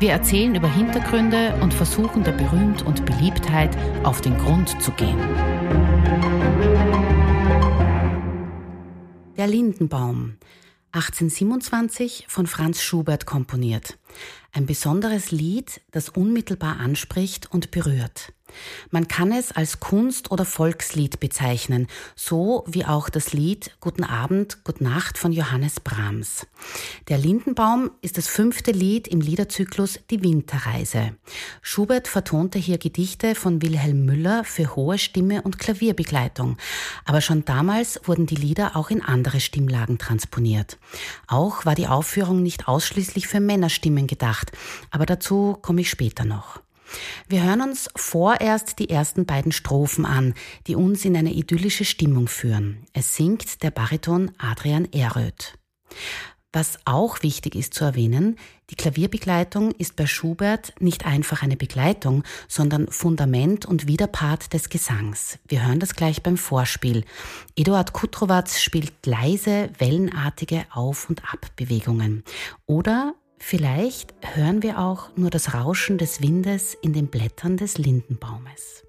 Wir erzählen über Hintergründe und versuchen der Berühmt und Beliebtheit auf den Grund zu gehen. Der Lindenbaum 1827 von Franz Schubert komponiert. Ein besonderes Lied, das unmittelbar anspricht und berührt. Man kann es als Kunst- oder Volkslied bezeichnen, so wie auch das Lied Guten Abend, Gute Nacht von Johannes Brahms. Der Lindenbaum ist das fünfte Lied im Liederzyklus Die Winterreise. Schubert vertonte hier Gedichte von Wilhelm Müller für hohe Stimme und Klavierbegleitung. Aber schon damals wurden die Lieder auch in andere Stimmlagen transponiert. Auch war die Aufführung nicht ausschließlich für Männerstimmen gedacht, aber dazu komme ich später noch. Wir hören uns vorerst die ersten beiden Strophen an, die uns in eine idyllische Stimmung führen. Es singt der Bariton Adrian Eröth. Was auch wichtig ist zu erwähnen, die Klavierbegleitung ist bei Schubert nicht einfach eine Begleitung, sondern Fundament und Widerpart des Gesangs. Wir hören das gleich beim Vorspiel. Eduard Kutrowatz spielt leise, wellenartige Auf- und Abbewegungen. Oder Vielleicht hören wir auch nur das Rauschen des Windes in den Blättern des Lindenbaumes.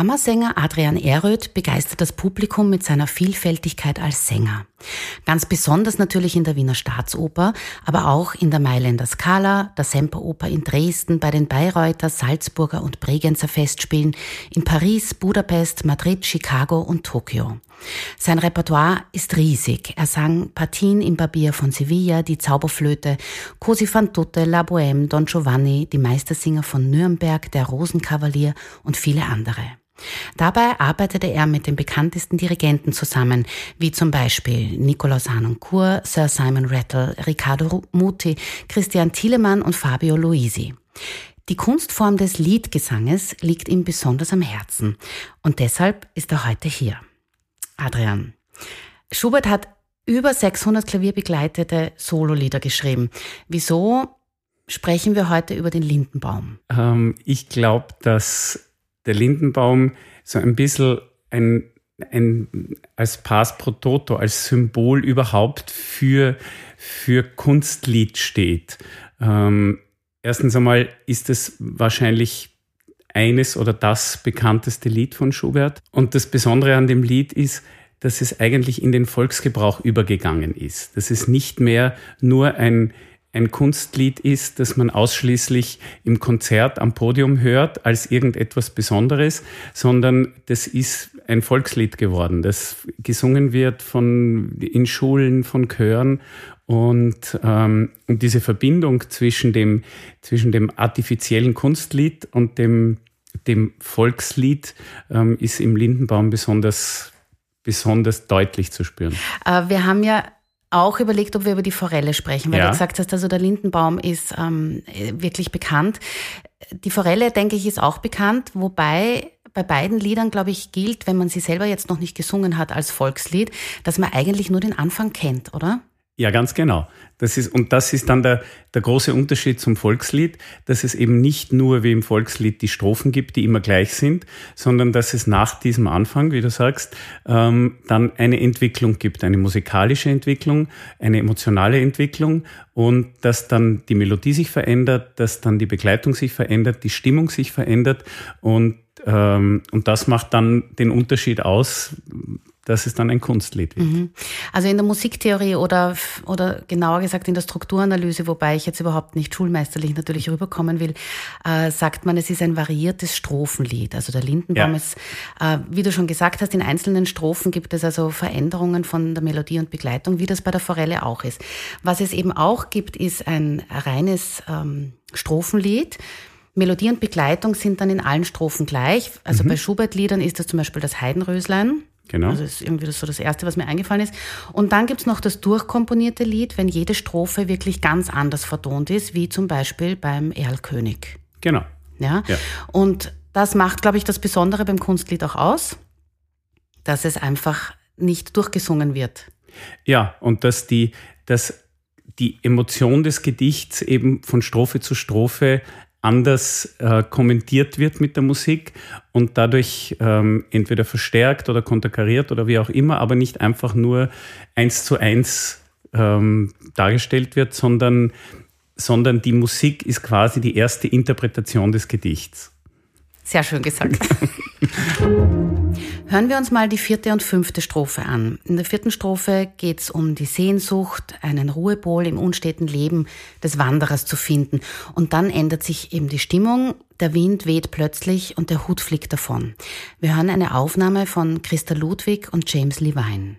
Kammersänger Adrian Eröth begeistert das Publikum mit seiner Vielfältigkeit als Sänger. Ganz besonders natürlich in der Wiener Staatsoper, aber auch in der Mailänder Scala, der Semperoper in Dresden, bei den Bayreuther, Salzburger und Bregenzer Festspielen, in Paris, Budapest, Madrid, Chicago und Tokio. Sein Repertoire ist riesig. Er sang Partien im Barbier von Sevilla, die Zauberflöte, Cosi fan tutte, La Bohème, Don Giovanni, die Meistersinger von Nürnberg, der Rosenkavalier und viele andere. Dabei arbeitete er mit den bekanntesten Dirigenten zusammen, wie zum Beispiel Nikolaus Harnoncourt, Sir Simon Rattle, Riccardo Muti, Christian Thielemann und Fabio Luisi. Die Kunstform des Liedgesanges liegt ihm besonders am Herzen und deshalb ist er heute hier. Adrian, Schubert hat über 600 klavierbegleitete Sololieder geschrieben. Wieso sprechen wir heute über den Lindenbaum? Ähm, ich glaube, dass der Lindenbaum so ein bisschen ein ein, als Pass pro Toto, als Symbol überhaupt für, für Kunstlied steht. Ähm, erstens einmal ist es wahrscheinlich eines oder das bekannteste Lied von Schubert. Und das Besondere an dem Lied ist, dass es eigentlich in den Volksgebrauch übergegangen ist. Dass es nicht mehr nur ein, ein Kunstlied ist, das man ausschließlich im Konzert am Podium hört als irgendetwas Besonderes, sondern das ist ein Volkslied geworden, das gesungen wird von, in Schulen, von Chören und, ähm, diese Verbindung zwischen dem, zwischen dem artifiziellen Kunstlied und dem, dem Volkslied ähm, ist im Lindenbaum besonders besonders deutlich zu spüren. Äh, wir haben ja auch überlegt, ob wir über die Forelle sprechen, weil ja. du gesagt hast, also der Lindenbaum ist ähm, wirklich bekannt. Die Forelle, denke ich, ist auch bekannt, wobei bei beiden Liedern, glaube ich, gilt, wenn man sie selber jetzt noch nicht gesungen hat als Volkslied, dass man eigentlich nur den Anfang kennt, oder? Ja, ganz genau. Das ist, und das ist dann der, der große Unterschied zum Volkslied, dass es eben nicht nur wie im Volkslied die Strophen gibt, die immer gleich sind, sondern dass es nach diesem Anfang, wie du sagst, ähm, dann eine Entwicklung gibt, eine musikalische Entwicklung, eine emotionale Entwicklung und dass dann die Melodie sich verändert, dass dann die Begleitung sich verändert, die Stimmung sich verändert und ähm, und das macht dann den Unterschied aus, dass es dann ein Kunstlied. Mhm. Also in der Musiktheorie oder, oder genauer gesagt in der Strukturanalyse, wobei ich jetzt überhaupt nicht schulmeisterlich natürlich rüberkommen will, äh, sagt man, es ist ein variiertes Strophenlied. Also der Lindenbaum ja. ist, äh, wie du schon gesagt hast, in einzelnen Strophen gibt es also Veränderungen von der Melodie und Begleitung, wie das bei der Forelle auch ist. Was es eben auch gibt, ist ein reines ähm, Strophenlied. Melodie und Begleitung sind dann in allen Strophen gleich. Also mhm. bei Schubert-Liedern ist das zum Beispiel das Heidenröslein. Genau. Also das ist irgendwie so das Erste, was mir eingefallen ist. Und dann gibt es noch das durchkomponierte Lied, wenn jede Strophe wirklich ganz anders vertont ist, wie zum Beispiel beim Erlkönig. Genau. Ja? ja. Und das macht, glaube ich, das Besondere beim Kunstlied auch aus, dass es einfach nicht durchgesungen wird. Ja, und dass die, dass die Emotion des Gedichts eben von Strophe zu Strophe anders äh, kommentiert wird mit der Musik und dadurch ähm, entweder verstärkt oder konterkariert oder wie auch immer, aber nicht einfach nur eins zu eins ähm, dargestellt wird, sondern, sondern die Musik ist quasi die erste Interpretation des Gedichts. Sehr schön gesagt. Hören wir uns mal die vierte und fünfte Strophe an. In der vierten Strophe geht es um die Sehnsucht, einen Ruhepol im unsteten Leben des Wanderers zu finden. Und dann ändert sich eben die Stimmung. Der Wind weht plötzlich und der Hut fliegt davon. Wir hören eine Aufnahme von Christa Ludwig und James Levine.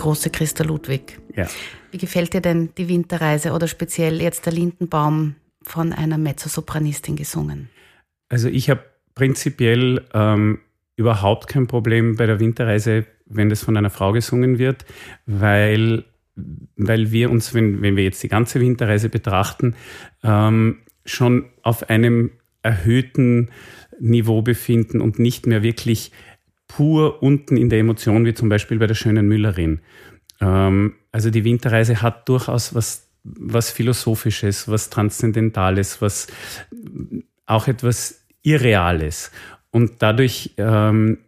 Große Christa Ludwig. Ja. Wie gefällt dir denn die Winterreise oder speziell jetzt der Lindenbaum von einer Mezzosopranistin gesungen? Also ich habe prinzipiell ähm, überhaupt kein Problem bei der Winterreise, wenn das von einer Frau gesungen wird, weil, weil wir uns, wenn, wenn wir jetzt die ganze Winterreise betrachten, ähm, schon auf einem erhöhten Niveau befinden und nicht mehr wirklich pur unten in der Emotion, wie zum Beispiel bei der schönen Müllerin. Ähm, also die Winterreise hat durchaus was, was Philosophisches, was Transzendentales, was auch etwas Irreales. Und dadurch ähm,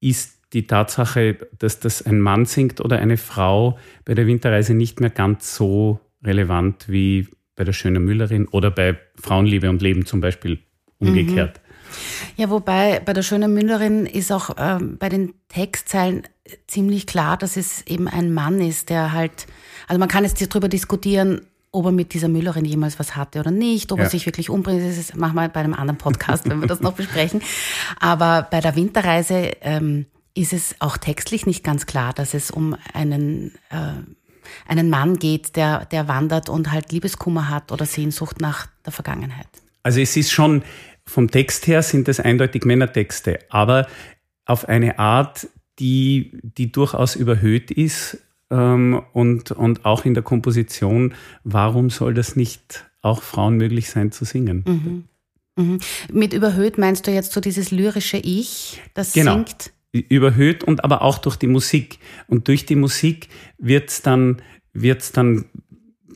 ist die Tatsache, dass das ein Mann singt oder eine Frau bei der Winterreise nicht mehr ganz so relevant wie bei der schönen Müllerin oder bei Frauenliebe und Leben zum Beispiel umgekehrt. Mhm. Ja, wobei bei der schönen Müllerin ist auch ähm, bei den Textzeilen ziemlich klar, dass es eben ein Mann ist, der halt, also man kann jetzt darüber diskutieren, ob er mit dieser Müllerin jemals was hatte oder nicht, ob ja. er sich wirklich umbringt, das machen wir bei einem anderen Podcast, wenn wir das noch besprechen. Aber bei der Winterreise ähm, ist es auch textlich nicht ganz klar, dass es um einen, äh, einen Mann geht, der, der wandert und halt Liebeskummer hat oder Sehnsucht nach der Vergangenheit. Also es ist schon, vom Text her sind es eindeutig Männertexte, aber auf eine Art, die, die durchaus überhöht ist, ähm, und, und auch in der Komposition, warum soll das nicht auch Frauen möglich sein zu singen? Mhm. Mhm. Mit überhöht meinst du jetzt so dieses lyrische Ich, das genau. singt? Überhöht und aber auch durch die Musik. Und durch die Musik wird es dann, wird's dann,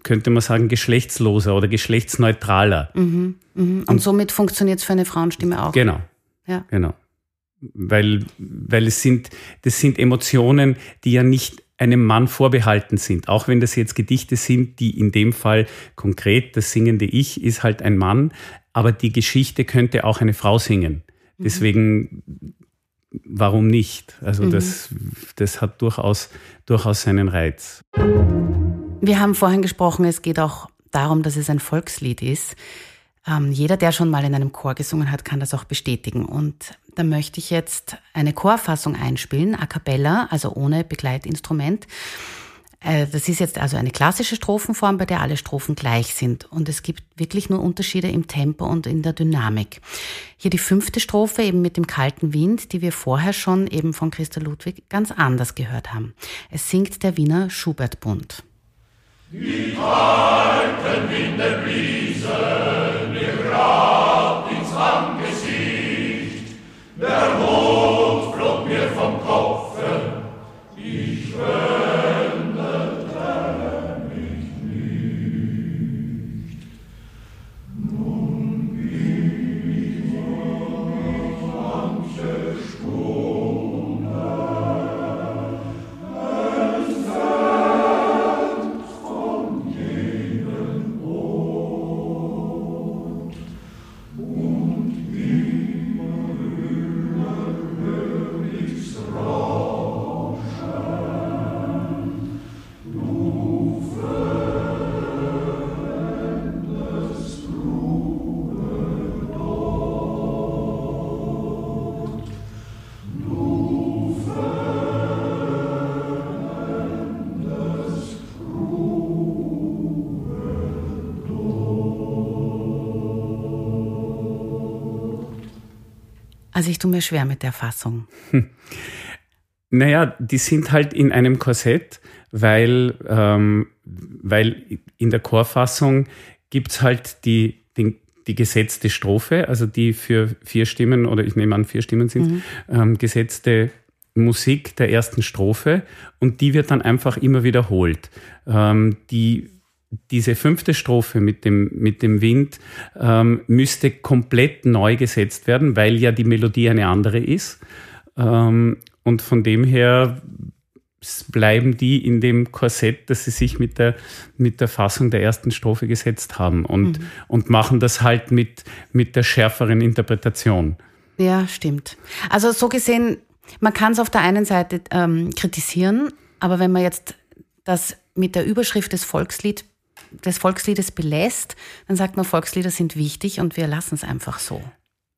könnte man sagen, geschlechtsloser oder geschlechtsneutraler. Mhm. mhm. Und, und, somit funktioniert es für eine Frauenstimme auch. Genau. Ja. Genau. Weil, weil es sind, das sind Emotionen, die ja nicht einem Mann vorbehalten sind. Auch wenn das jetzt Gedichte sind, die in dem Fall konkret, das singende Ich ist halt ein Mann, aber die Geschichte könnte auch eine Frau singen. Mhm. Deswegen, warum nicht? Also mhm. das, das hat durchaus, durchaus seinen Reiz. Wir haben vorhin gesprochen, es geht auch darum, dass es ein Volkslied ist. Ähm, jeder, der schon mal in einem Chor gesungen hat, kann das auch bestätigen. Und da möchte ich jetzt eine Chorfassung einspielen, a cappella, also ohne Begleitinstrument. Äh, das ist jetzt also eine klassische Strophenform, bei der alle Strophen gleich sind. Und es gibt wirklich nur Unterschiede im Tempo und in der Dynamik. Hier die fünfte Strophe eben mit dem kalten Wind, die wir vorher schon eben von Christa Ludwig ganz anders gehört haben. Es singt der Wiener Schubert-Bund. Die Harten in der Brise, Also ich tue mir schwer mit der Fassung. Hm. Naja, die sind halt in einem Korsett, weil, ähm, weil in der Chorfassung gibt es halt die, die, die, gesetzte Strophe, also die für vier Stimmen oder ich nehme an vier Stimmen sind, mhm. ähm, gesetzte Musik der ersten Strophe und die wird dann einfach immer wiederholt. Ähm, die diese fünfte Strophe mit dem, mit dem Wind ähm, müsste komplett neu gesetzt werden, weil ja die Melodie eine andere ist. Ähm, und von dem her bleiben die in dem Korsett, das sie sich mit der, mit der Fassung der ersten Strophe gesetzt haben und, mhm. und machen das halt mit, mit der schärferen Interpretation. Ja, stimmt. Also so gesehen, man kann es auf der einen Seite ähm, kritisieren, aber wenn man jetzt das mit der Überschrift des Volkslied des Volksliedes belässt, dann sagt man, Volkslieder sind wichtig und wir lassen es einfach so.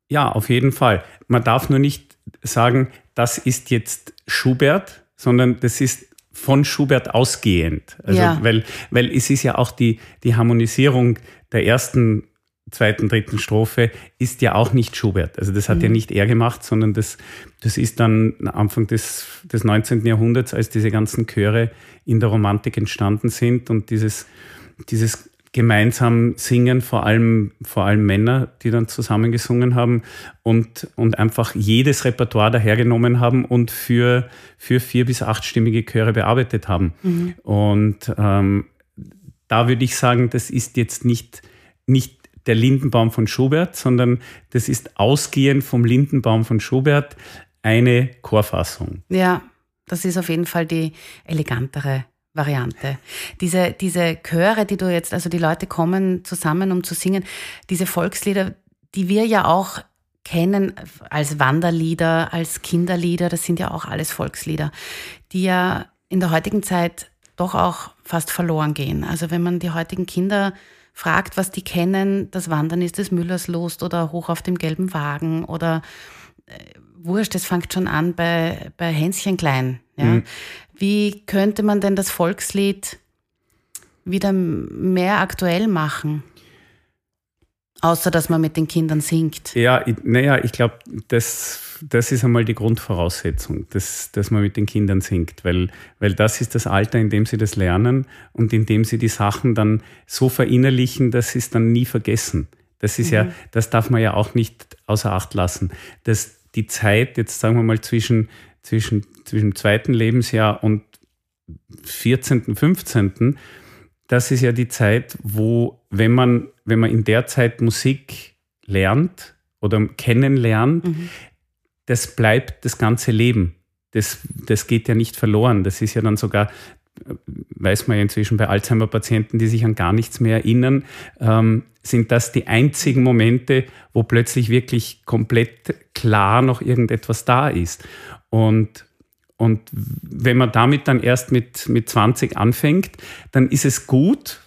Ja, auf jeden Fall. Man darf nur nicht sagen, das ist jetzt Schubert, sondern das ist von Schubert ausgehend. Also, ja. weil, weil es ist ja auch die, die Harmonisierung der ersten, zweiten, dritten Strophe ist ja auch nicht Schubert. Also das hat mhm. ja nicht er gemacht, sondern das, das ist dann Anfang des, des 19. Jahrhunderts, als diese ganzen Chöre in der Romantik entstanden sind und dieses dieses gemeinsam singen, vor allem, vor allem Männer, die dann zusammen gesungen haben und, und einfach jedes Repertoire dahergenommen haben und für, für vier- bis achtstimmige Chöre bearbeitet haben. Mhm. Und ähm, da würde ich sagen, das ist jetzt nicht, nicht der Lindenbaum von Schubert, sondern das ist ausgehend vom Lindenbaum von Schubert eine Chorfassung. Ja, das ist auf jeden Fall die elegantere Variante. Diese, diese Chöre, die du jetzt, also die Leute kommen zusammen, um zu singen, diese Volkslieder, die wir ja auch kennen als Wanderlieder, als Kinderlieder, das sind ja auch alles Volkslieder, die ja in der heutigen Zeit doch auch fast verloren gehen. Also wenn man die heutigen Kinder fragt, was die kennen, das Wandern ist des Müllers Lust oder Hoch auf dem gelben Wagen oder äh, Wurscht, das fängt schon an bei, bei Hänschen Klein. Ja? Mhm. Wie könnte man denn das Volkslied wieder mehr aktuell machen? Außer dass man mit den Kindern singt. Ja, naja, ich glaube, das, das ist einmal die Grundvoraussetzung, dass, dass man mit den Kindern singt, weil, weil das ist das Alter, in dem sie das lernen und in dem sie die Sachen dann so verinnerlichen, dass sie es dann nie vergessen. Das ist mhm. ja, das darf man ja auch nicht außer Acht lassen. Dass die Zeit, jetzt sagen wir mal zwischen, zwischen, zwischen zweiten Lebensjahr und 14., 15., das ist ja die Zeit, wo, wenn man, wenn man in der Zeit Musik lernt oder kennenlernt, mhm. das bleibt das ganze Leben. Das, das geht ja nicht verloren. Das ist ja dann sogar, weiß man ja inzwischen bei Alzheimer-Patienten, die sich an gar nichts mehr erinnern, ähm, sind das die einzigen Momente, wo plötzlich wirklich komplett klar noch irgendetwas da ist. Und und wenn man damit dann erst mit, mit 20 anfängt, dann ist es gut,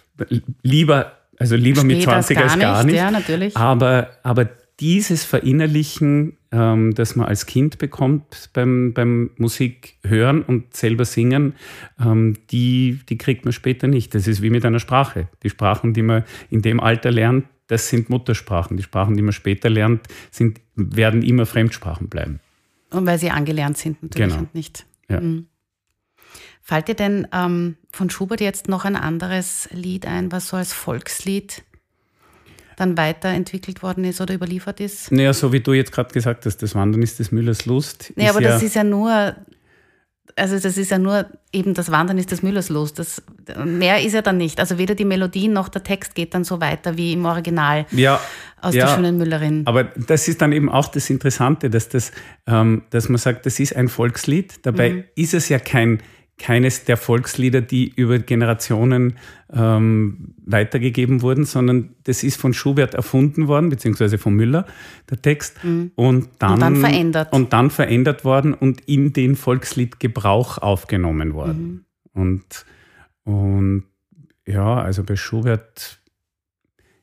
lieber, also lieber Später mit 20 als gar nicht. Ja, natürlich. Aber, aber dieses Verinnerlichen, ähm, das man als Kind bekommt beim, beim Musik hören und selber singen, ähm, die, die kriegt man später nicht. Das ist wie mit einer Sprache. Die Sprachen, die man in dem Alter lernt, das sind Muttersprachen. Die Sprachen, die man später lernt, sind, werden immer Fremdsprachen bleiben. Und weil sie angelernt sind natürlich genau. und nicht. Ja. Mhm. Fällt dir denn ähm, von Schubert jetzt noch ein anderes Lied ein, was so als Volkslied dann weiterentwickelt worden ist oder überliefert ist? Naja, so wie du jetzt gerade gesagt hast, das Wandern ist des Müllers Lust. Naja, aber ja das ist ja nur also das ist ja nur eben das Wandern ist des Müllers los. Das, mehr ist ja dann nicht. Also weder die Melodie noch der Text geht dann so weiter wie im Original ja, aus ja, der schönen Müllerin. Aber das ist dann eben auch das Interessante, dass, das, ähm, dass man sagt, das ist ein Volkslied. Dabei mhm. ist es ja kein keines der Volkslieder, die über Generationen ähm, weitergegeben wurden, sondern das ist von Schubert erfunden worden, beziehungsweise von Müller, der Text, mhm. und, dann, und, dann, verändert. Und dann verändert worden und in den Volksliedgebrauch aufgenommen worden. Mhm. Und, und ja, also bei Schubert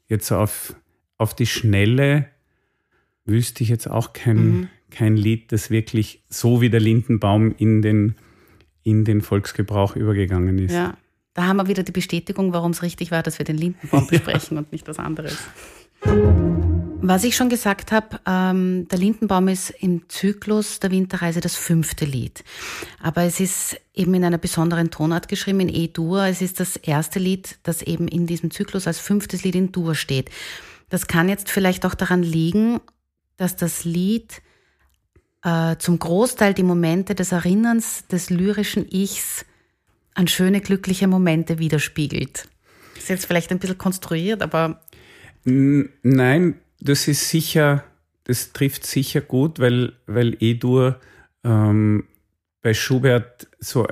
jetzt auf, auf die Schnelle wüsste ich jetzt auch kein, mhm. kein Lied, das wirklich so wie der Lindenbaum in den in den Volksgebrauch übergegangen ist. Ja, da haben wir wieder die Bestätigung, warum es richtig war, dass wir den Lindenbaum besprechen und nicht was anderes. Was ich schon gesagt habe, ähm, der Lindenbaum ist im Zyklus der Winterreise das fünfte Lied. Aber es ist eben in einer besonderen Tonart geschrieben, in E-Dur. Es ist das erste Lied, das eben in diesem Zyklus als fünftes Lied in Dur steht. Das kann jetzt vielleicht auch daran liegen, dass das Lied äh, zum Großteil die Momente des Erinnerns des lyrischen Ichs an schöne, glückliche Momente widerspiegelt. ist jetzt vielleicht ein bisschen konstruiert, aber. Nein, das ist sicher, das trifft sicher gut, weil, weil E-Dur ähm, bei Schubert so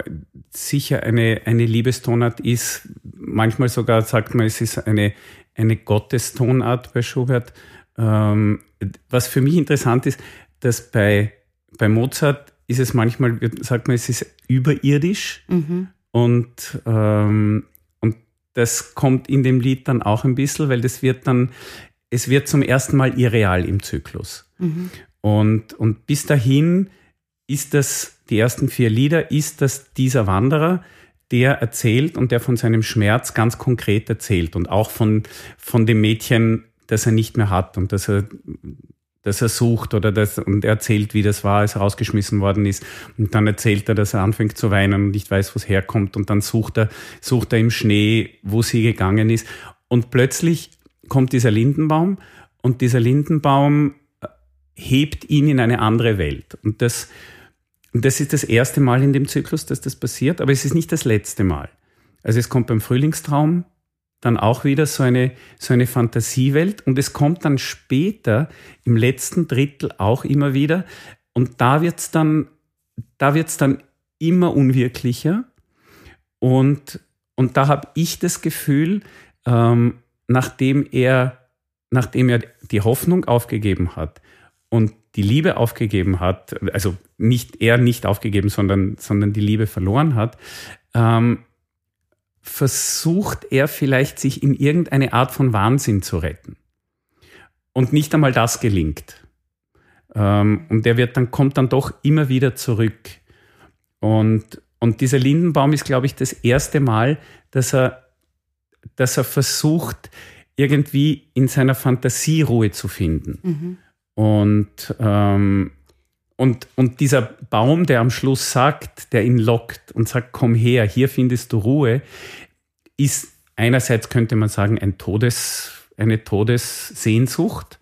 sicher eine, eine Liebestonart ist. Manchmal sogar sagt man, es ist eine, eine Gottestonart bei Schubert. Ähm, was für mich interessant ist, dass bei bei Mozart ist es manchmal, sagt man, es ist überirdisch mhm. und, ähm, und das kommt in dem Lied dann auch ein bisschen, weil das wird dann, es wird zum ersten Mal irreal im Zyklus. Mhm. Und, und bis dahin ist das, die ersten vier Lieder, ist das dieser Wanderer, der erzählt und der von seinem Schmerz ganz konkret erzählt und auch von, von dem Mädchen, das er nicht mehr hat und dass er das er sucht oder das, und er erzählt, wie das war, als er rausgeschmissen worden ist. Und dann erzählt er, dass er anfängt zu weinen und nicht weiß, wo es herkommt. Und dann sucht er, sucht er im Schnee, wo sie gegangen ist. Und plötzlich kommt dieser Lindenbaum und dieser Lindenbaum äh, hebt ihn in eine andere Welt. Und das, das ist das erste Mal in dem Zyklus, dass das passiert, aber es ist nicht das letzte Mal. Also es kommt beim Frühlingstraum, dann auch wieder so eine, so eine Fantasiewelt. Und es kommt dann später im letzten Drittel auch immer wieder. Und da wird's dann, da wird's dann immer unwirklicher. Und, und da habe ich das Gefühl, ähm, nachdem er, nachdem er die Hoffnung aufgegeben hat und die Liebe aufgegeben hat, also nicht er nicht aufgegeben, sondern, sondern die Liebe verloren hat, ähm, versucht er vielleicht sich in irgendeine Art von Wahnsinn zu retten. Und nicht einmal das gelingt. Ähm, und der wird dann, kommt dann doch immer wieder zurück. Und, und dieser Lindenbaum ist, glaube ich, das erste Mal, dass er, dass er versucht, irgendwie in seiner Fantasie Ruhe zu finden. Mhm. Und, ähm, und, und dieser Baum, der am Schluss sagt, der ihn lockt und sagt, komm her, hier findest du Ruhe, ist einerseits könnte man sagen ein Todes, eine Todessehnsucht.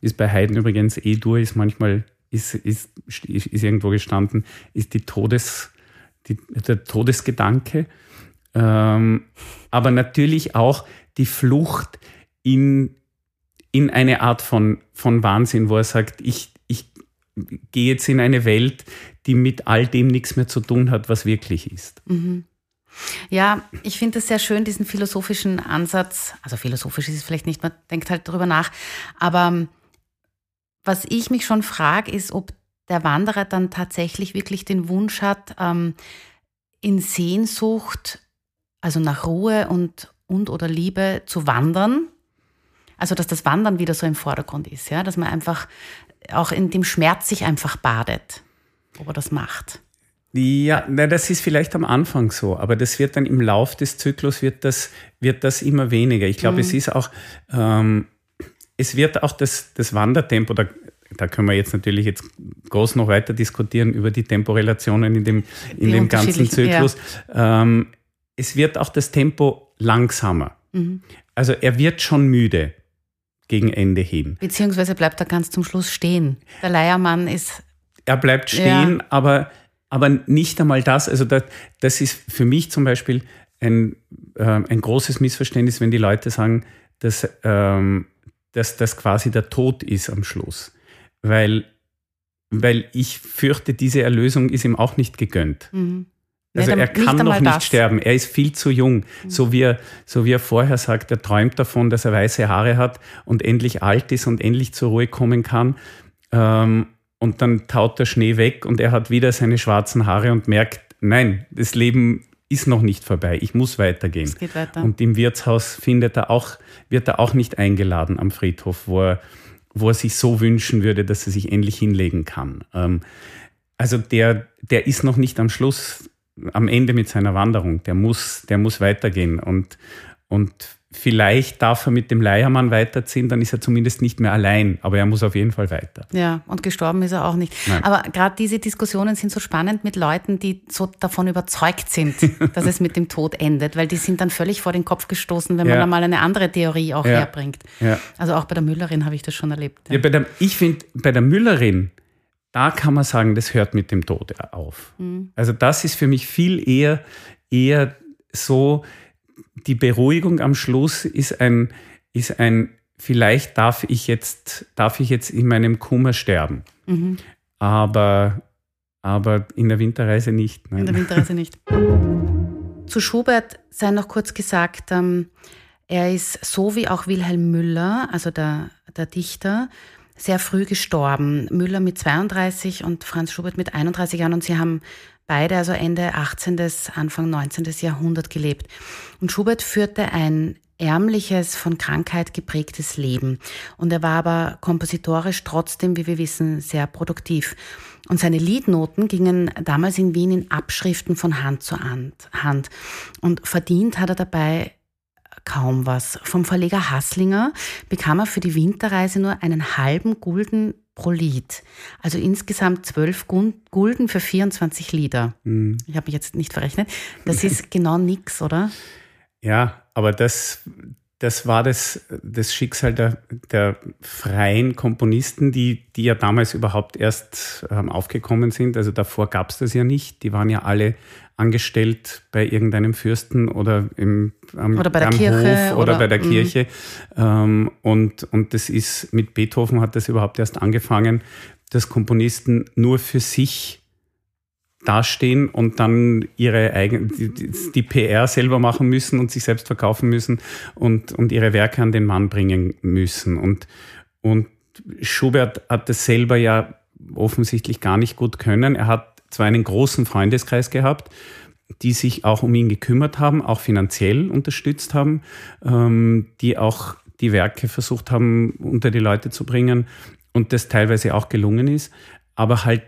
Ist bei Haydn übrigens E-Dur, ist manchmal, ist, ist, ist irgendwo gestanden, ist die Todes, die, der Todesgedanke. Ähm, aber natürlich auch die Flucht in, in eine Art von, von Wahnsinn, wo er sagt, ich gehe jetzt in eine Welt, die mit all dem nichts mehr zu tun hat, was wirklich ist. Mhm. Ja, ich finde es sehr schön, diesen philosophischen Ansatz. Also philosophisch ist es vielleicht nicht, man denkt halt darüber nach. Aber ähm, was ich mich schon frage, ist, ob der Wanderer dann tatsächlich wirklich den Wunsch hat, ähm, in Sehnsucht, also nach Ruhe und, und oder Liebe zu wandern. Also, dass das Wandern wieder so im Vordergrund ist, ja, dass man einfach auch in dem Schmerz sich einfach badet, ob er das macht. Ja, na, das ist vielleicht am Anfang so, aber das wird dann im Lauf des Zyklus wird das, wird das immer weniger. Ich glaube, mhm. es ist auch, ähm, es wird auch das, das Wandertempo, da, da können wir jetzt natürlich jetzt groß noch weiter diskutieren über die Temporelationen in dem, in dem ganzen Zyklus. Ja. Ähm, es wird auch das Tempo langsamer. Mhm. Also er wird schon müde gegen Ende hin. Beziehungsweise bleibt er ganz zum Schluss stehen. Der Leiermann ist. Er bleibt stehen, ja. aber aber nicht einmal das, also das, das ist für mich zum Beispiel ein, äh, ein großes Missverständnis, wenn die Leute sagen, dass, ähm, dass das quasi der Tod ist am Schluss. Weil, weil ich fürchte, diese Erlösung ist ihm auch nicht gegönnt. Mhm. Also er kann nicht noch nicht das. sterben, er ist viel zu jung. Mhm. So, wie er, so wie er vorher sagt, er träumt davon, dass er weiße Haare hat und endlich alt ist und endlich zur Ruhe kommen kann. Ähm, und dann taut der Schnee weg und er hat wieder seine schwarzen Haare und merkt, nein, das Leben ist noch nicht vorbei, ich muss weitergehen. Es geht weiter. Und im Wirtshaus findet er auch, wird er auch nicht eingeladen am Friedhof, wo er, wo er sich so wünschen würde, dass er sich endlich hinlegen kann. Ähm, also der, der ist noch nicht am Schluss, am Ende mit seiner Wanderung. Der muss, der muss weitergehen. Und, und Vielleicht darf er mit dem Leiermann weiterziehen, dann ist er zumindest nicht mehr allein, aber er muss auf jeden Fall weiter. Ja, und gestorben ist er auch nicht. Nein. Aber gerade diese Diskussionen sind so spannend mit Leuten, die so davon überzeugt sind, dass es mit dem Tod endet, weil die sind dann völlig vor den Kopf gestoßen, wenn ja. man einmal eine andere Theorie auch ja. herbringt. Ja. Also auch bei der Müllerin habe ich das schon erlebt. Ja. Der, ich finde, bei der Müllerin, da kann man sagen, das hört mit dem Tod auf. Mhm. Also das ist für mich viel eher, eher so, die Beruhigung am Schluss ist ein, ist ein, vielleicht darf ich jetzt, darf ich jetzt in meinem Kummer sterben. Mhm. Aber, aber in der Winterreise nicht. Nein. In der Winterreise nicht. Zu Schubert sei noch kurz gesagt, ähm, er ist so wie auch Wilhelm Müller, also der, der Dichter, sehr früh gestorben. Müller mit 32 und Franz Schubert mit 31 Jahren und sie haben beide also Ende 18., Anfang 19. Jahrhundert gelebt. Und Schubert führte ein ärmliches, von Krankheit geprägtes Leben. Und er war aber kompositorisch trotzdem, wie wir wissen, sehr produktiv. Und seine Liednoten gingen damals in Wien in Abschriften von Hand zu Hand. Und verdient hat er dabei kaum was. Vom Verleger Hasslinger bekam er für die Winterreise nur einen halben Gulden pro Lied. Also insgesamt zwölf Gulden für 24 Lieder. Mhm. Ich habe mich jetzt nicht verrechnet. Das ist genau nichts, oder? Ja, aber das, das war das, das Schicksal der, der freien Komponisten, die, die ja damals überhaupt erst ähm, aufgekommen sind. Also davor gab es das ja nicht. Die waren ja alle angestellt bei irgendeinem Fürsten oder im am, oder bei der Kirche Hof oder, oder bei der mhm. Kirche. Ähm, und, und das ist mit Beethoven hat das überhaupt erst angefangen, dass Komponisten nur für sich dastehen und dann ihre eigene, die, die, PR selber machen müssen und sich selbst verkaufen müssen und, und ihre Werke an den Mann bringen müssen. Und, und Schubert hat das selber ja offensichtlich gar nicht gut können. Er hat zwar einen großen Freundeskreis gehabt, die sich auch um ihn gekümmert haben, auch finanziell unterstützt haben, ähm, die auch die Werke versucht haben, unter die Leute zu bringen und das teilweise auch gelungen ist. Aber halt,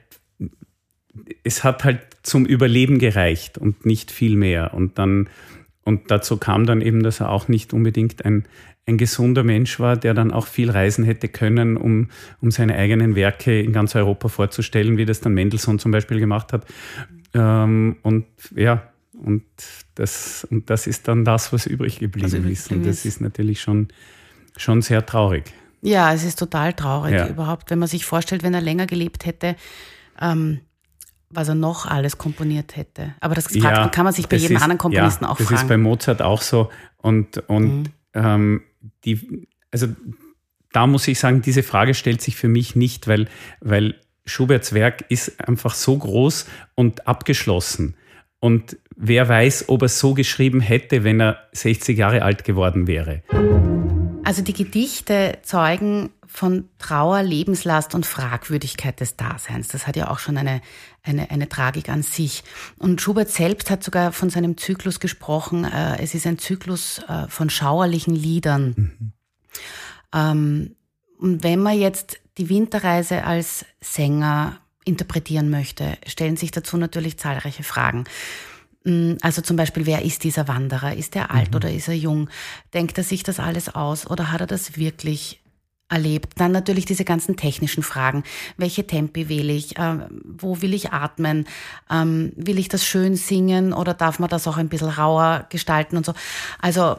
es hat halt zum Überleben gereicht und nicht viel mehr. Und dann, und dazu kam dann eben, dass er auch nicht unbedingt ein, ein gesunder Mensch war, der dann auch viel reisen hätte können, um, um seine eigenen Werke in ganz Europa vorzustellen, wie das dann Mendelssohn zum Beispiel gemacht hat. Ähm, und ja, und das, und das ist dann das, was übrig geblieben also ist. Und das ist natürlich schon, schon sehr traurig. Ja, es ist total traurig ja. überhaupt, wenn man sich vorstellt, wenn er länger gelebt hätte, ähm, was er noch alles komponiert hätte. Aber das ja, kann man sich bei jedem ist, anderen Komponisten ja, auch das fragen. Das ist bei Mozart auch so. Und, und mhm. ähm, die, also da muss ich sagen, diese Frage stellt sich für mich nicht, weil, weil Schuberts Werk ist einfach so groß und abgeschlossen. Und wer weiß, ob er so geschrieben hätte, wenn er 60 Jahre alt geworden wäre. Also die Gedichte zeugen von Trauer, Lebenslast und Fragwürdigkeit des Daseins. Das hat ja auch schon eine, eine, eine Tragik an sich. Und Schubert selbst hat sogar von seinem Zyklus gesprochen. Äh, es ist ein Zyklus äh, von schauerlichen Liedern. Mhm. Ähm, und wenn man jetzt die Winterreise als Sänger interpretieren möchte, stellen sich dazu natürlich zahlreiche Fragen. Mm, also zum Beispiel, wer ist dieser Wanderer? Ist er alt mhm. oder ist er jung? Denkt er sich das alles aus oder hat er das wirklich erlebt? Dann natürlich diese ganzen technischen Fragen. Welche Tempi wähle ich? Ähm, wo will ich atmen? Ähm, will ich das schön singen oder darf man das auch ein bisschen rauer gestalten und so? Also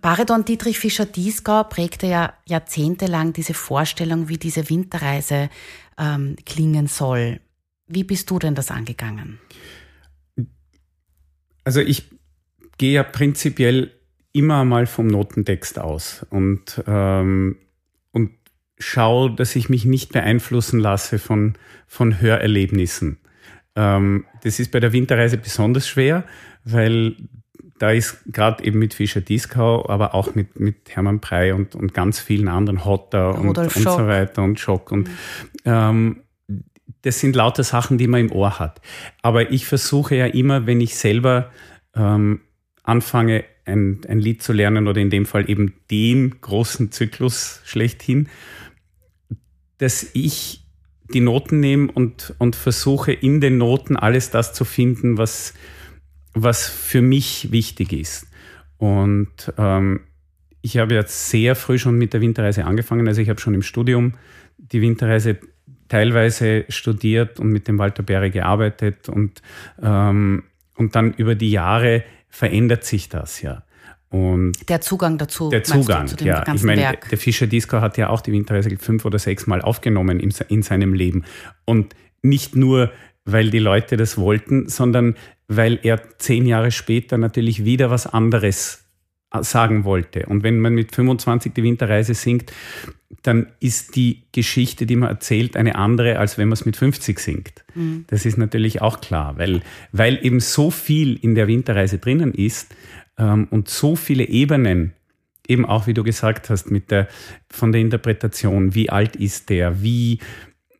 Bariton Dietrich Fischer-Dieskau prägte ja jahrzehntelang diese Vorstellung, wie diese Winterreise ähm, klingen soll. Wie bist du denn das angegangen? Also ich gehe ja prinzipiell immer mal vom Notentext aus und, ähm, schaue, dass ich mich nicht beeinflussen lasse von, von Hörerlebnissen. Ähm, das ist bei der Winterreise besonders schwer, weil da ist gerade eben mit Fischer Dieskau, aber auch mit, mit Hermann Prey und, und ganz vielen anderen, Hotter und, und so weiter und Schock. Und mhm. ähm, das sind lauter Sachen, die man im Ohr hat. Aber ich versuche ja immer, wenn ich selber ähm, anfange, ein, ein Lied zu lernen oder in dem Fall eben den großen Zyklus schlechthin, dass ich die Noten nehme und, und versuche in den Noten alles das zu finden, was, was für mich wichtig ist. Und ähm, ich habe jetzt sehr früh schon mit der Winterreise angefangen. Also ich habe schon im Studium die Winterreise teilweise studiert und mit dem Walter Berry gearbeitet und, ähm, und dann über die Jahre verändert sich das ja. Und der Zugang dazu. Der Zugang, du, ja. Ich meine, Werk. der Fischer Disco hat ja auch die Winterreise fünf oder sechs Mal aufgenommen in, in seinem Leben. Und nicht nur, weil die Leute das wollten, sondern weil er zehn Jahre später natürlich wieder was anderes sagen wollte. Und wenn man mit 25 die Winterreise singt, dann ist die Geschichte, die man erzählt, eine andere, als wenn man es mit 50 singt. Mhm. Das ist natürlich auch klar, weil, weil eben so viel in der Winterreise drinnen ist ähm, und so viele Ebenen, eben auch wie du gesagt hast, mit der, von der Interpretation, wie alt ist der, wie,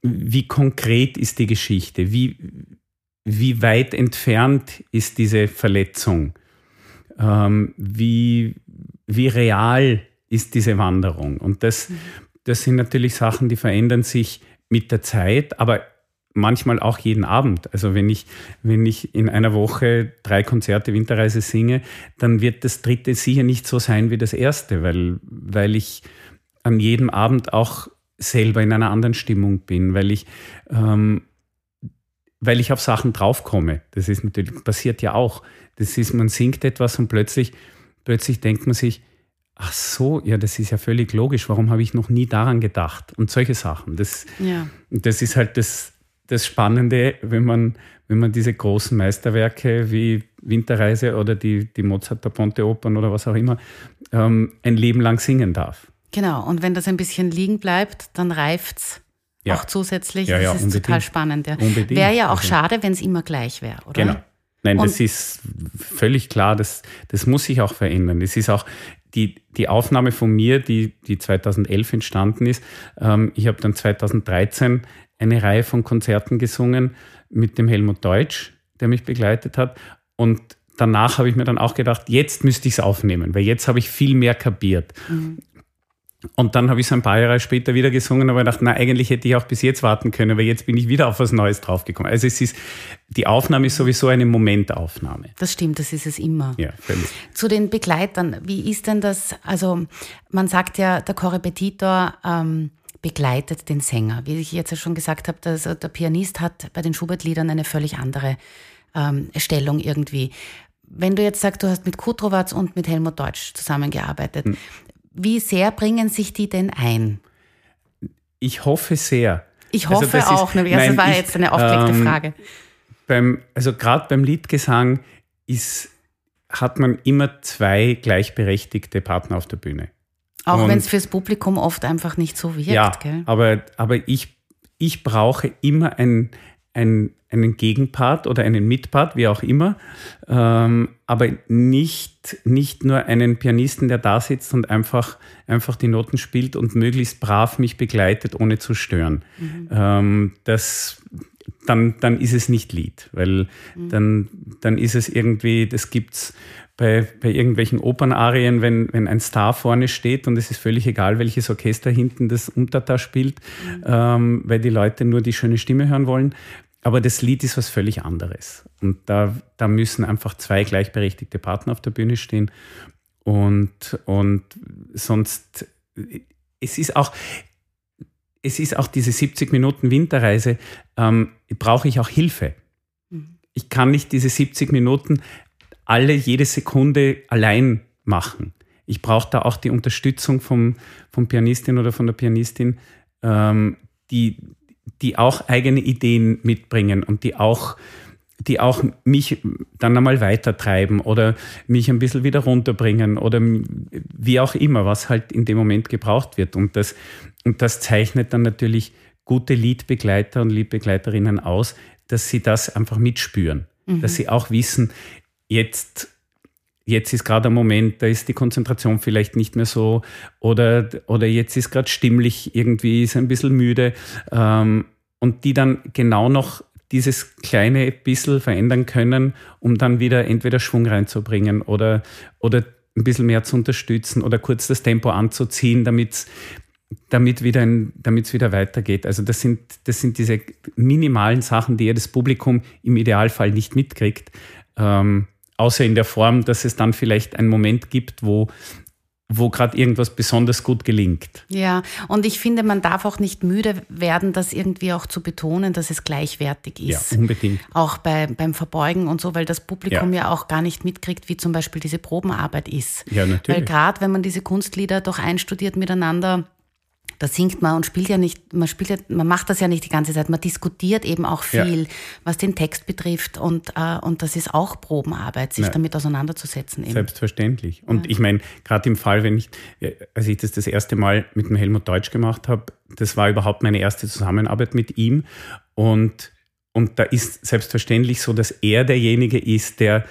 wie konkret ist die Geschichte, wie, wie weit entfernt ist diese Verletzung, ähm, wie, wie real ist diese Wanderung. Und das, mhm. das sind natürlich Sachen, die verändern sich mit der Zeit, aber manchmal auch jeden Abend. Also wenn ich, wenn ich in einer Woche drei Konzerte Winterreise singe, dann wird das dritte sicher nicht so sein wie das erste, weil, weil ich an jedem Abend auch selber in einer anderen Stimmung bin, weil ich, ähm, weil ich auf Sachen draufkomme. Das ist natürlich, passiert ja auch. Das ist, man singt etwas und plötzlich, plötzlich denkt man sich, ach so, ja, das ist ja völlig logisch. Warum habe ich noch nie daran gedacht? Und solche Sachen. Das, ja. das ist halt das, das Spannende, wenn man, wenn man diese großen Meisterwerke wie Winterreise oder die, die Mozart der Ponte Opern oder was auch immer ähm, ein Leben lang singen darf. Genau, und wenn das ein bisschen liegen bleibt, dann reift es ja. auch zusätzlich. Ja, ja, das ist unbedingt. total spannend. Ja. Wäre ja auch also. schade, wenn es immer gleich wäre, oder? Genau. Nein, und das ist völlig klar, das, das muss sich auch verändern. Das ist auch die, die Aufnahme von mir, die, die 2011 entstanden ist, ähm, ich habe dann 2013 eine Reihe von Konzerten gesungen mit dem Helmut Deutsch, der mich begleitet hat. Und danach habe ich mir dann auch gedacht, jetzt müsste ich es aufnehmen, weil jetzt habe ich viel mehr kapiert. Mhm. Und dann habe ich es ein paar Jahre später wieder gesungen, aber ich dachte, na, eigentlich hätte ich auch bis jetzt warten können, weil jetzt bin ich wieder auf was Neues draufgekommen. Also es ist, die Aufnahme ist sowieso eine Momentaufnahme. Das stimmt, das ist es immer. Ja, völlig. Zu den Begleitern, wie ist denn das, also man sagt ja, der Korrepetitor ähm, begleitet den Sänger. Wie ich jetzt ja schon gesagt habe, dass, der Pianist hat bei den Schubert-Liedern eine völlig andere ähm, Stellung irgendwie. Wenn du jetzt sagst, du hast mit Kutrowatz und mit Helmut Deutsch zusammengearbeitet, hm. wie sehr bringen sich die denn ein? Ich hoffe sehr. Ich also hoffe also auch, ist, ne? das war ich, jetzt eine aufgelegte ähm, Frage. Beim, also gerade beim Liedgesang ist, hat man immer zwei gleichberechtigte Partner auf der Bühne. Auch wenn es fürs Publikum oft einfach nicht so wirkt. Ja, gell? aber, aber ich, ich brauche immer ein, ein, einen Gegenpart oder einen Mitpart, wie auch immer, ähm, aber nicht, nicht nur einen Pianisten, der da sitzt und einfach, einfach die Noten spielt und möglichst brav mich begleitet, ohne zu stören. Mhm. Ähm, das, dann, dann ist es nicht Lied, weil mhm. dann, dann ist es irgendwie, das gibt's bei, bei irgendwelchen Opernarien, wenn, wenn ein Star vorne steht und es ist völlig egal, welches Orchester hinten das Unterta spielt, mhm. ähm, weil die Leute nur die schöne Stimme hören wollen. Aber das Lied ist was völlig anderes. Und da, da müssen einfach zwei gleichberechtigte Partner auf der Bühne stehen. Und, und sonst, es ist auch, es ist auch diese 70 Minuten Winterreise, ähm, brauche ich auch Hilfe. Mhm. Ich kann nicht diese 70 Minuten alle jede Sekunde allein machen. Ich brauche da auch die Unterstützung vom, vom Pianistin oder von der Pianistin, ähm, die, die auch eigene Ideen mitbringen und die auch, die auch mich dann einmal weitertreiben oder mich ein bisschen wieder runterbringen oder wie auch immer, was halt in dem Moment gebraucht wird. Und das, und das zeichnet dann natürlich gute Liedbegleiter und Liedbegleiterinnen aus, dass sie das einfach mitspüren. Mhm. Dass sie auch wissen, jetzt jetzt ist gerade ein Moment, da ist die Konzentration vielleicht nicht mehr so oder, oder jetzt ist gerade stimmlich irgendwie, ist ein bisschen müde ähm, und die dann genau noch dieses kleine bisschen verändern können, um dann wieder entweder Schwung reinzubringen oder, oder ein bisschen mehr zu unterstützen oder kurz das Tempo anzuziehen, damit damit wieder es wieder weitergeht. Also das sind, das sind diese minimalen Sachen, die ja das Publikum im Idealfall nicht mitkriegt. Ähm, außer in der Form, dass es dann vielleicht einen Moment gibt, wo wo gerade irgendwas besonders gut gelingt. Ja, und ich finde, man darf auch nicht müde werden, das irgendwie auch zu betonen, dass es gleichwertig ist. Ja, unbedingt. Auch bei, beim Verbeugen und so, weil das Publikum ja. ja auch gar nicht mitkriegt, wie zum Beispiel diese Probenarbeit ist. Ja, natürlich. Weil gerade, wenn man diese Kunstlieder doch einstudiert miteinander, da singt man und spielt ja nicht, man spielt ja, man macht das ja nicht die ganze Zeit, man diskutiert eben auch viel, ja. was den Text betrifft und, äh, und das ist auch Probenarbeit, sich ja. damit auseinanderzusetzen. Eben. Selbstverständlich. Und ja. ich meine, gerade im Fall, wenn ich, als ich das das erste Mal mit dem Helmut Deutsch gemacht habe, das war überhaupt meine erste Zusammenarbeit mit ihm und und da ist selbstverständlich so, dass er derjenige ist, der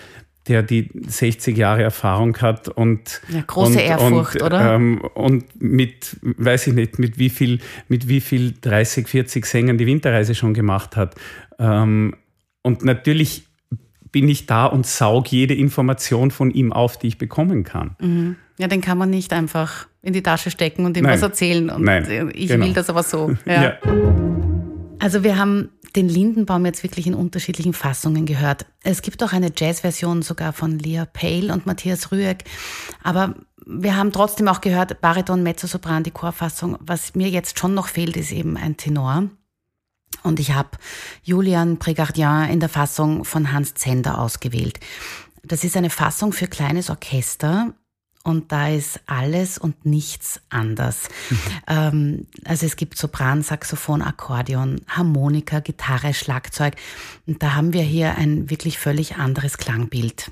der die 60 Jahre Erfahrung hat und ja, große und, Ehrfurcht, und, oder? Ähm, und mit, weiß ich nicht, mit wie viel, mit wie viel 30, 40 Sängern die Winterreise schon gemacht hat. Ähm, und natürlich bin ich da und saug jede Information von ihm auf, die ich bekommen kann. Mhm. Ja, den kann man nicht einfach in die Tasche stecken und ihm Nein. was erzählen. Und Nein, ich genau. will das aber so. Ja. ja. Also wir haben den Lindenbaum jetzt wirklich in unterschiedlichen Fassungen gehört. Es gibt auch eine Jazzversion sogar von Leah Pale und Matthias Rüegg. Aber wir haben trotzdem auch gehört, Bariton, Mezzosopran, die Chorfassung. Was mir jetzt schon noch fehlt, ist eben ein Tenor. Und ich habe Julian Prégardien in der Fassung von Hans Zender ausgewählt. Das ist eine Fassung für kleines Orchester und da ist alles und nichts anders. Ähm, also es gibt Sopran, Saxophon, Akkordeon, Harmonika, Gitarre, Schlagzeug. Und da haben wir hier ein wirklich völlig anderes Klangbild.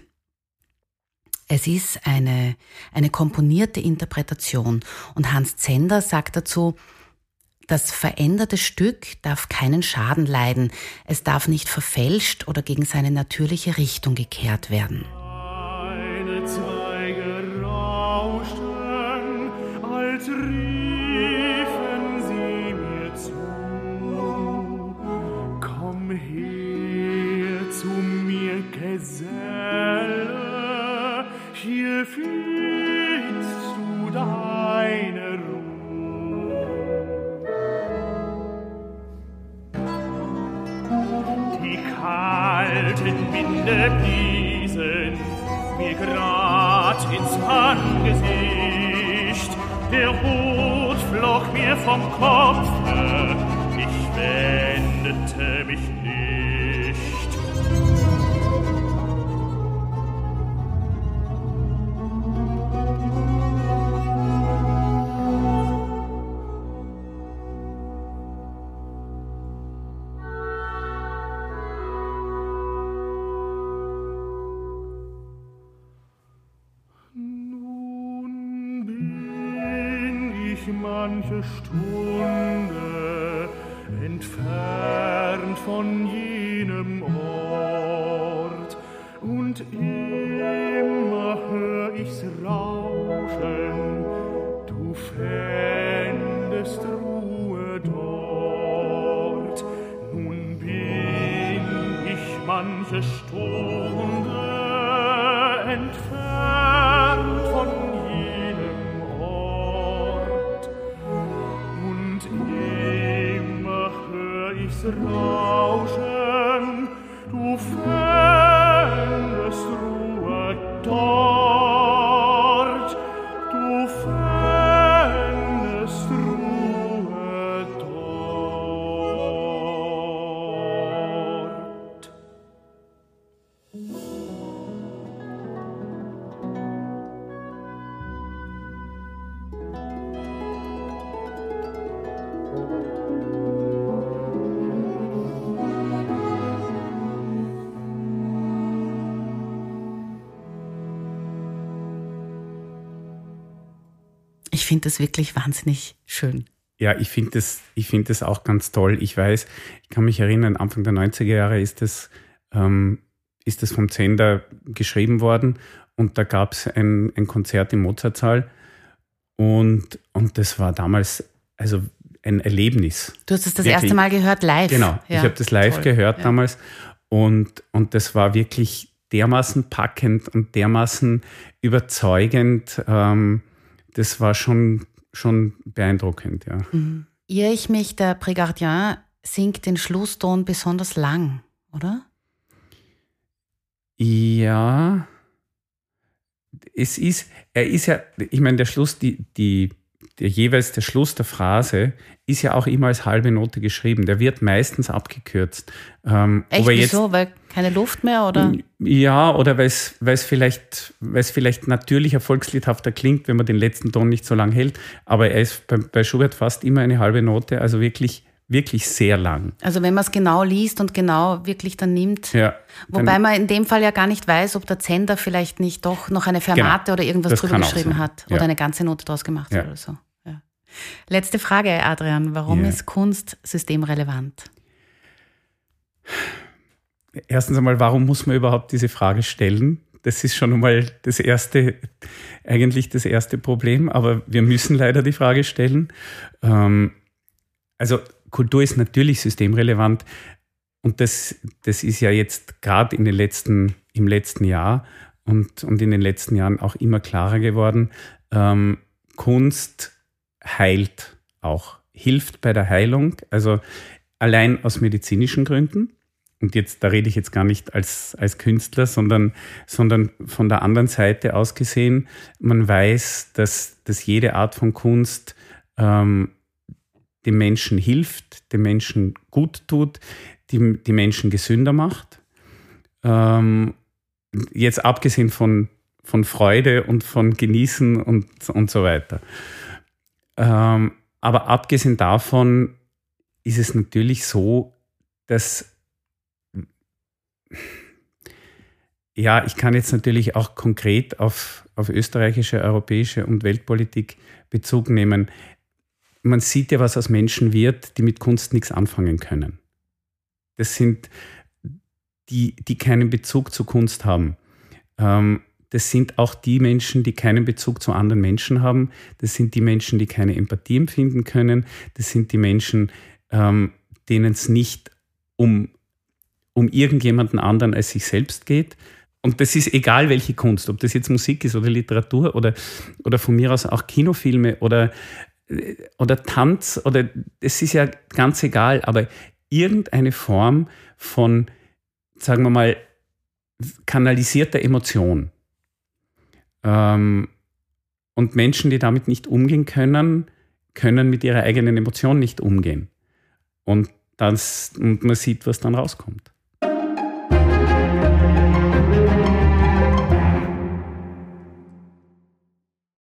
Es ist eine, eine komponierte Interpretation und Hans Zender sagt dazu, das veränderte Stück darf keinen Schaden leiden, es darf nicht verfälscht oder gegen seine natürliche Richtung gekehrt werden. Eine findest du Ruhe. Die kalten Winde bliesen mir grad ins Angesicht, der Hut flog mir vom Kopfe, ich wendete mich manche finde das wirklich wahnsinnig schön. Ja, ich finde das, ich finde das auch ganz toll. Ich weiß, ich kann mich erinnern, Anfang der 90er Jahre ist das, ähm, ist das vom Zender geschrieben worden und da gab es ein, ein Konzert im Mozartsaal und, und das war damals also ein Erlebnis. Du hast es das Wirklich. erste Mal gehört live. Genau, ich Ja, habe das live toll. gehört Ja. damals und, und das war wirklich dermaßen packend und dermaßen überzeugend. Ähm, das war schon, schon beeindruckend, ja. Irre ich mich, der Prégardien singt den Schlusston besonders lang, oder? Ja, es ist, er ist ja, ich meine, der Schluss, die, die, der jeweils der Schluss der Phrase ist ja auch immer als halbe Note geschrieben. Der wird meistens abgekürzt. Ähm, Echt, jetzt, wieso? Weil keine Luft mehr, oder? Ja, oder weil es vielleicht, vielleicht natürlicher, volksliedhafter klingt, wenn man den letzten Ton nicht so lang hält. Aber er ist bei, bei Schubert fast immer eine halbe Note, also wirklich, wirklich sehr lang. Also wenn man es genau liest und genau wirklich dann nimmt. Ja, Wobei man in dem Fall ja gar nicht weiß, ob der Zender vielleicht nicht doch noch eine Fermate Genau. oder irgendwas drüber geschrieben hat Ja. oder eine ganze Note draus gemacht Ja. hat oder so. Ja. Letzte Frage, Adrian. Warum ist Kunst systemrelevant? Erstens einmal, warum muss man überhaupt diese Frage stellen? Das ist schon einmal das erste, eigentlich das erste Problem, aber wir müssen leider die Frage stellen. Ähm, also Kultur ist natürlich systemrelevant. Und das, das ist ja jetzt gerade in den letzten, im letzten Jahr und, und in den letzten Jahren auch immer klarer geworden. Ähm, Kunst heilt auch, hilft bei der Heilung, also allein aus medizinischen Gründen. Und jetzt, da rede ich jetzt gar nicht als, als Künstler, sondern, sondern von der anderen Seite aus gesehen, man weiß, dass, dass jede Art von Kunst ähm, dem Menschen hilft, dem Menschen gut tut, die, die Menschen gesünder macht. Ähm, jetzt abgesehen von, von Freude und von Genießen und, und so weiter. Ähm, aber abgesehen davon ist es natürlich so, dass ja, ich kann jetzt natürlich auch konkret auf, auf österreichische, europäische und Weltpolitik Bezug nehmen. Man sieht ja, was aus Menschen wird, die mit Kunst nichts anfangen können. Das sind die, die keinen Bezug zu Kunst haben. Ähm, das sind auch die Menschen, die keinen Bezug zu anderen Menschen haben. Das sind die Menschen, die keine Empathie empfinden können. Das sind die Menschen, ähm, denen es nicht um, um irgendjemanden anderen als sich selbst geht. Und das ist egal, welche Kunst, ob das jetzt Musik ist oder Literatur oder, oder von mir aus auch Kinofilme oder, oder Tanz oder es ist ja ganz egal, aber irgendeine Form von, sagen wir mal, kanalisierter Emotion. Ähm, und Menschen, die damit nicht umgehen können, können mit ihrer eigenen Emotion nicht umgehen. Und, das, und man sieht, was dann rauskommt.